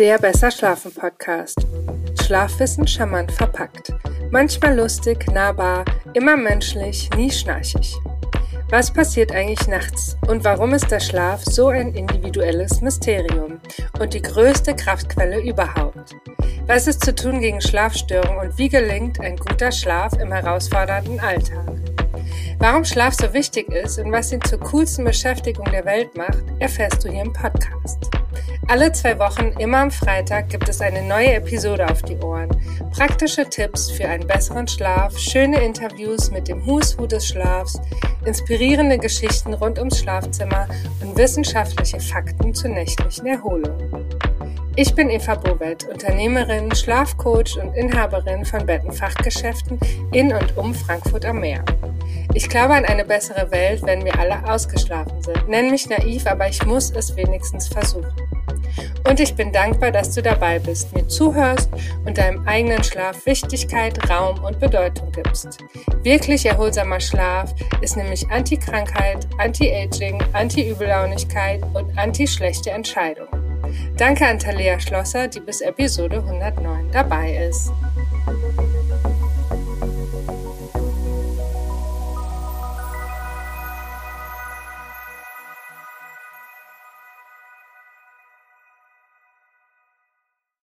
Der Besser Schlafen Podcast. Schlafwissen charmant verpackt. Manchmal lustig, nahbar, immer menschlich, nie schnarchig. Was passiert eigentlich nachts und warum ist der Schlaf so ein individuelles Mysterium und die größte Kraftquelle überhaupt? Was ist zu tun gegen Schlafstörungen und wie gelingt ein guter Schlaf im herausfordernden Alltag? Warum Schlaf so wichtig ist und was ihn zur coolsten Beschäftigung der Welt macht, erfährst du hier im Podcast. Alle zwei Wochen, immer am Freitag, gibt es eine neue Episode auf die Ohren. Praktische Tipps für einen besseren Schlaf, schöne Interviews mit dem Who's Who des Schlafs, inspirierende Geschichten rund ums Schlafzimmer und wissenschaftliche Fakten zur nächtlichen Erholung. Ich bin Eva Bowelt, Unternehmerin, Schlafcoach und Inhaberin von Bettenfachgeschäften in und um Frankfurt am Meer. Ich glaube an eine bessere Welt, wenn wir alle ausgeschlafen sind. Nenn mich naiv, aber ich muss es wenigstens versuchen. Und ich bin dankbar, dass du dabei bist, mir zuhörst und deinem eigenen Schlaf Wichtigkeit, Raum und Bedeutung gibst. Wirklich erholsamer Schlaf ist nämlich Anti-Krankheit, Anti-Aging, Anti-Übellaunigkeit und anti-schlechte Entscheidungen. Danke an Talia Schlosser, die bis Episode 109 dabei ist.